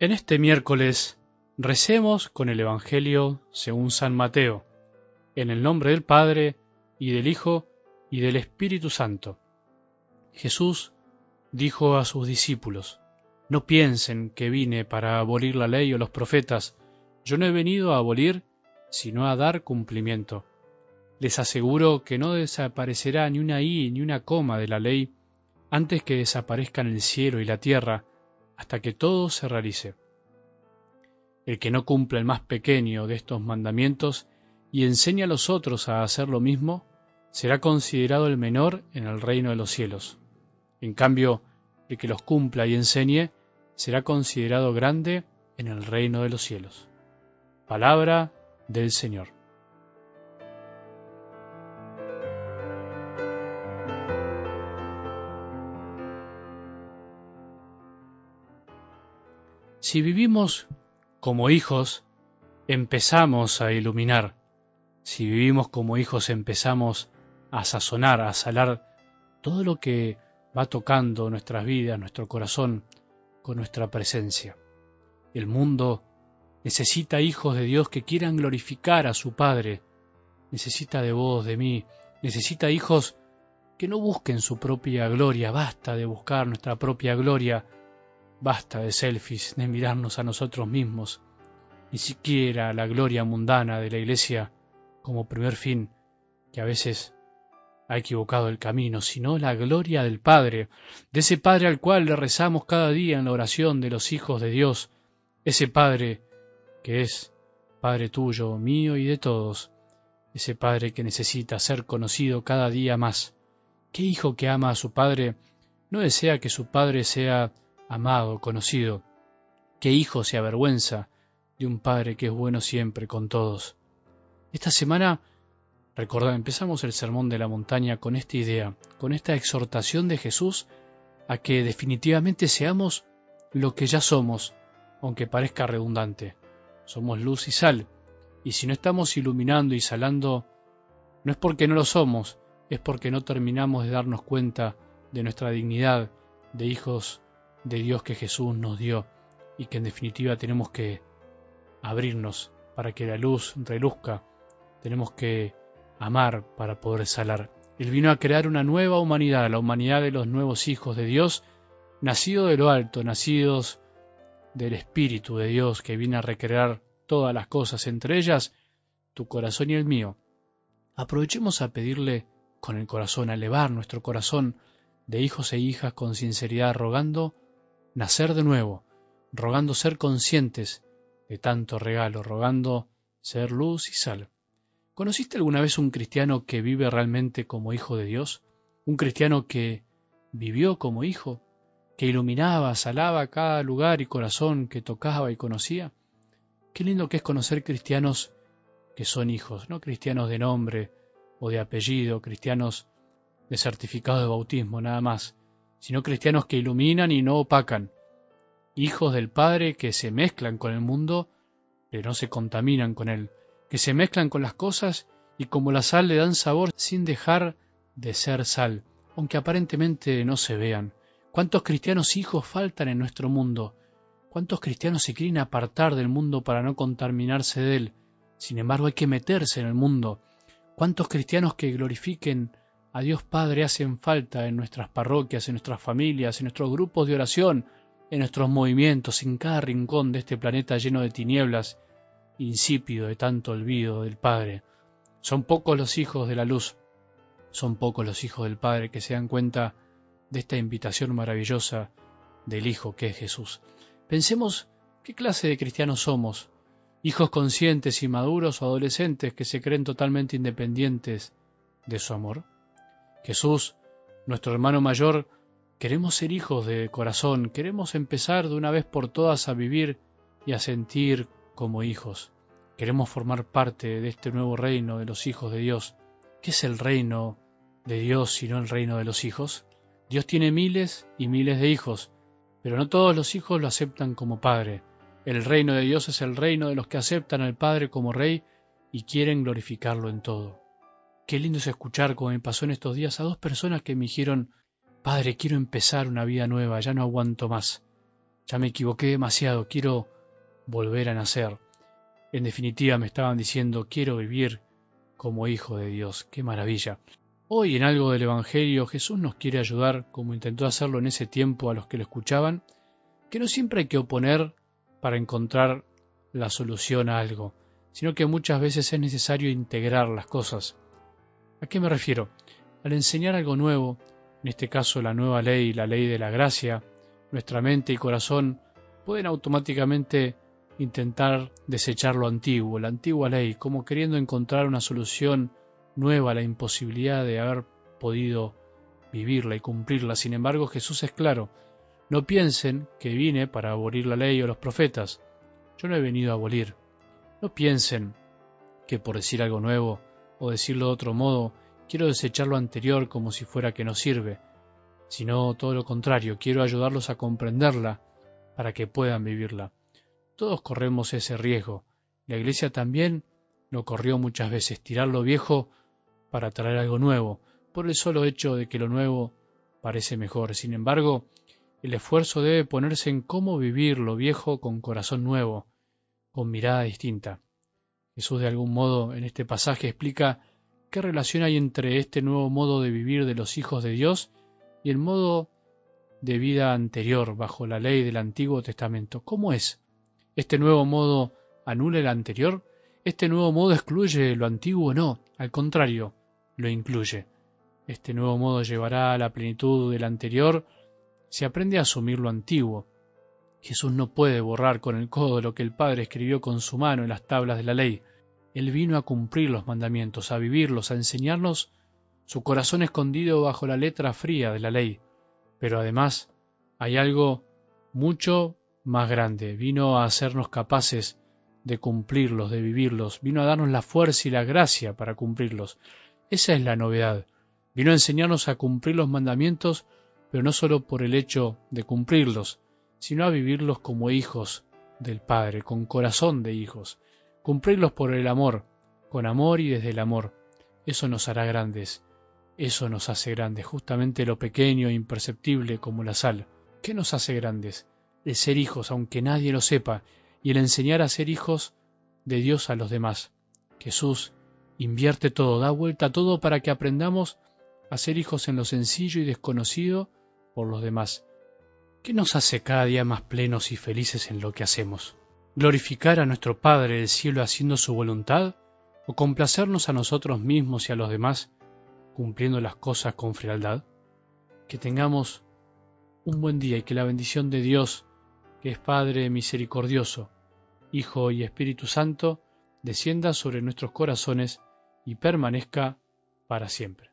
En este miércoles recemos con el Evangelio según San Mateo, en el nombre del Padre, y del Hijo, y del Espíritu Santo. Jesús dijo a sus discípulos, No piensen que vine para abolir la ley o los profetas, yo no he venido a abolir, sino a dar cumplimiento. Les aseguro que no desaparecerá ni una i ni una coma de la ley antes que desaparezcan el cielo y la tierra, hasta que todo se realice. El que no cumple el más pequeño de estos mandamientos y enseña a los otros a hacer lo mismo, será considerado el menor en el reino de los cielos. En cambio, el que los cumpla y enseñe, será considerado grande en el reino de los cielos. Palabra del Señor. Si vivimos como hijos, empezamos a iluminar. Si vivimos como hijos, empezamos a sazonar, a salar todo lo que va tocando nuestras vidas, nuestro corazón, con nuestra presencia. El mundo necesita hijos de Dios que quieran glorificar a su Padre, necesita de vos, de mí, necesita hijos que no busquen su propia gloria, basta de buscar nuestra propia gloria, Basta de selfies, de mirarnos a nosotros mismos, ni siquiera la gloria mundana de la Iglesia como primer fin, que a veces ha equivocado el camino, sino la gloria del Padre, de ese Padre al cual le rezamos cada día en la oración de los hijos de Dios, ese Padre que es Padre tuyo, mío y de todos, ese Padre que necesita ser conocido cada día más. ¿Qué hijo que ama a su Padre no desea que su Padre sea amado, conocido. ¿Qué hijo se avergüenza de un padre que es bueno siempre con todos? Esta semana, recordad, empezamos el sermón de la montaña con esta idea, con esta exhortación de Jesús a que definitivamente seamos lo que ya somos, aunque parezca redundante. Somos luz y sal, y si no estamos iluminando y salando, no es porque no lo somos, es porque no terminamos de darnos cuenta de nuestra dignidad de hijos de Dios que Jesús nos dio y que en definitiva tenemos que abrirnos para que la luz reluzca, tenemos que amar para poder salar. Él vino a crear una nueva humanidad, la humanidad de los nuevos hijos de Dios, nacidos de lo alto, nacidos del Espíritu de Dios que viene a recrear todas las cosas, entre ellas tu corazón y el mío. Aprovechemos a pedirle con el corazón, a elevar nuestro corazón de hijos e hijas con sinceridad, rogando nacer de nuevo, rogando ser conscientes de tanto regalo, rogando ser luz y sal. ¿Conociste alguna vez un cristiano que vive realmente como hijo de Dios? ¿Un cristiano que vivió como hijo? ¿Que iluminaba, salaba cada lugar y corazón que tocaba y conocía? Qué lindo que es conocer cristianos que son hijos, no cristianos de nombre o de apellido, cristianos de certificado de bautismo, nada más, sino cristianos que iluminan y no opacan, hijos del Padre que se mezclan con el mundo, pero no se contaminan con él, que se mezclan con las cosas y como la sal le dan sabor sin dejar de ser sal, aunque aparentemente no se vean. ¿Cuántos cristianos hijos faltan en nuestro mundo? ¿Cuántos cristianos se quieren apartar del mundo para no contaminarse de él? Sin embargo, hay que meterse en el mundo. ¿Cuántos cristianos que glorifiquen a Dios Padre hacen falta en nuestras parroquias, en nuestras familias, en nuestros grupos de oración, en nuestros movimientos, en cada rincón de este planeta lleno de tinieblas, insípido de tanto olvido del Padre. Son pocos los hijos de la luz, son pocos los hijos del Padre que se dan cuenta de esta invitación maravillosa del Hijo que es Jesús. Pensemos qué clase de cristianos somos, hijos conscientes y maduros o adolescentes que se creen totalmente independientes de su amor. Jesús, nuestro hermano mayor, queremos ser hijos de corazón, queremos empezar de una vez por todas a vivir y a sentir como hijos. Queremos formar parte de este nuevo reino de los hijos de Dios. ¿Qué es el reino de Dios sino el reino de los hijos? Dios tiene miles y miles de hijos, pero no todos los hijos lo aceptan como padre. El reino de Dios es el reino de los que aceptan al Padre como Rey y quieren glorificarlo en todo. Qué lindo es escuchar, como me pasó en estos días, a dos personas que me dijeron, Padre, quiero empezar una vida nueva, ya no aguanto más. ya me equivoqué demasiado, quiero volver a nacer. En definitiva me estaban diciendo, quiero vivir como hijo de Dios. ¡Qué maravilla! Hoy en algo del Evangelio Jesús nos quiere ayudar, como intentó hacerlo en ese tiempo a los que lo escuchaban, que no siempre hay que oponer para encontrar la solución a algo, sino que muchas veces es necesario integrar las cosas. ¿A qué me refiero? Al enseñar algo nuevo, en este caso la nueva ley, la ley de la gracia, nuestra mente y corazón pueden automáticamente intentar desechar lo antiguo, la antigua ley, como queriendo encontrar una solución nueva a la imposibilidad de haber podido vivirla y cumplirla. Sin embargo, Jesús es claro, no piensen que vine para abolir la ley o los profetas. Yo no he venido a abolir. No piensen que por decir algo nuevo o decirlo de otro modo, quiero desechar lo anterior como si fuera que no sirve, sino todo lo contrario, quiero ayudarlos a comprenderla para que puedan vivirla. Todos corremos ese riesgo. La Iglesia también lo corrió muchas veces, tirar lo viejo para traer algo nuevo, por el solo hecho de que lo nuevo parece mejor. Sin embargo, el esfuerzo debe ponerse en cómo vivir lo viejo con corazón nuevo, con mirada distinta. Jesús de algún modo en este pasaje explica qué relación hay entre este nuevo modo de vivir de los hijos de Dios y el modo de vida anterior bajo la ley del Antiguo Testamento. ¿Cómo es? ¿Este nuevo modo anula el anterior? ¿Este nuevo modo excluye lo antiguo? No, al contrario, lo incluye. Este nuevo modo llevará a la plenitud del anterior si aprende a asumir lo antiguo. Jesús no puede borrar con el codo lo que el Padre escribió con su mano en las tablas de la ley. Él vino a cumplir los mandamientos, a vivirlos, a enseñarnos su corazón escondido bajo la letra fría de la ley. Pero además hay algo mucho más grande. Vino a hacernos capaces de cumplirlos, de vivirlos. Vino a darnos la fuerza y la gracia para cumplirlos. Esa es la novedad. Vino a enseñarnos a cumplir los mandamientos, pero no solo por el hecho de cumplirlos, sino a vivirlos como hijos del Padre, con corazón de hijos. Cumplirlos por el amor, con amor y desde el amor. Eso nos hará grandes. Eso nos hace grandes, justamente lo pequeño e imperceptible como la sal. ¿Qué nos hace grandes? El ser hijos, aunque nadie lo sepa, y el enseñar a ser hijos de Dios a los demás. Jesús invierte todo, da vuelta todo para que aprendamos a ser hijos en lo sencillo y desconocido por los demás. ¿Qué nos hace cada día más plenos y felices en lo que hacemos? ¿Glorificar a nuestro Padre del cielo haciendo su voluntad? ¿O complacernos a nosotros mismos y a los demás cumpliendo las cosas con frialdad? Que tengamos un buen día y que la bendición de Dios, que es Padre misericordioso, Hijo y Espíritu Santo, descienda sobre nuestros corazones y permanezca para siempre.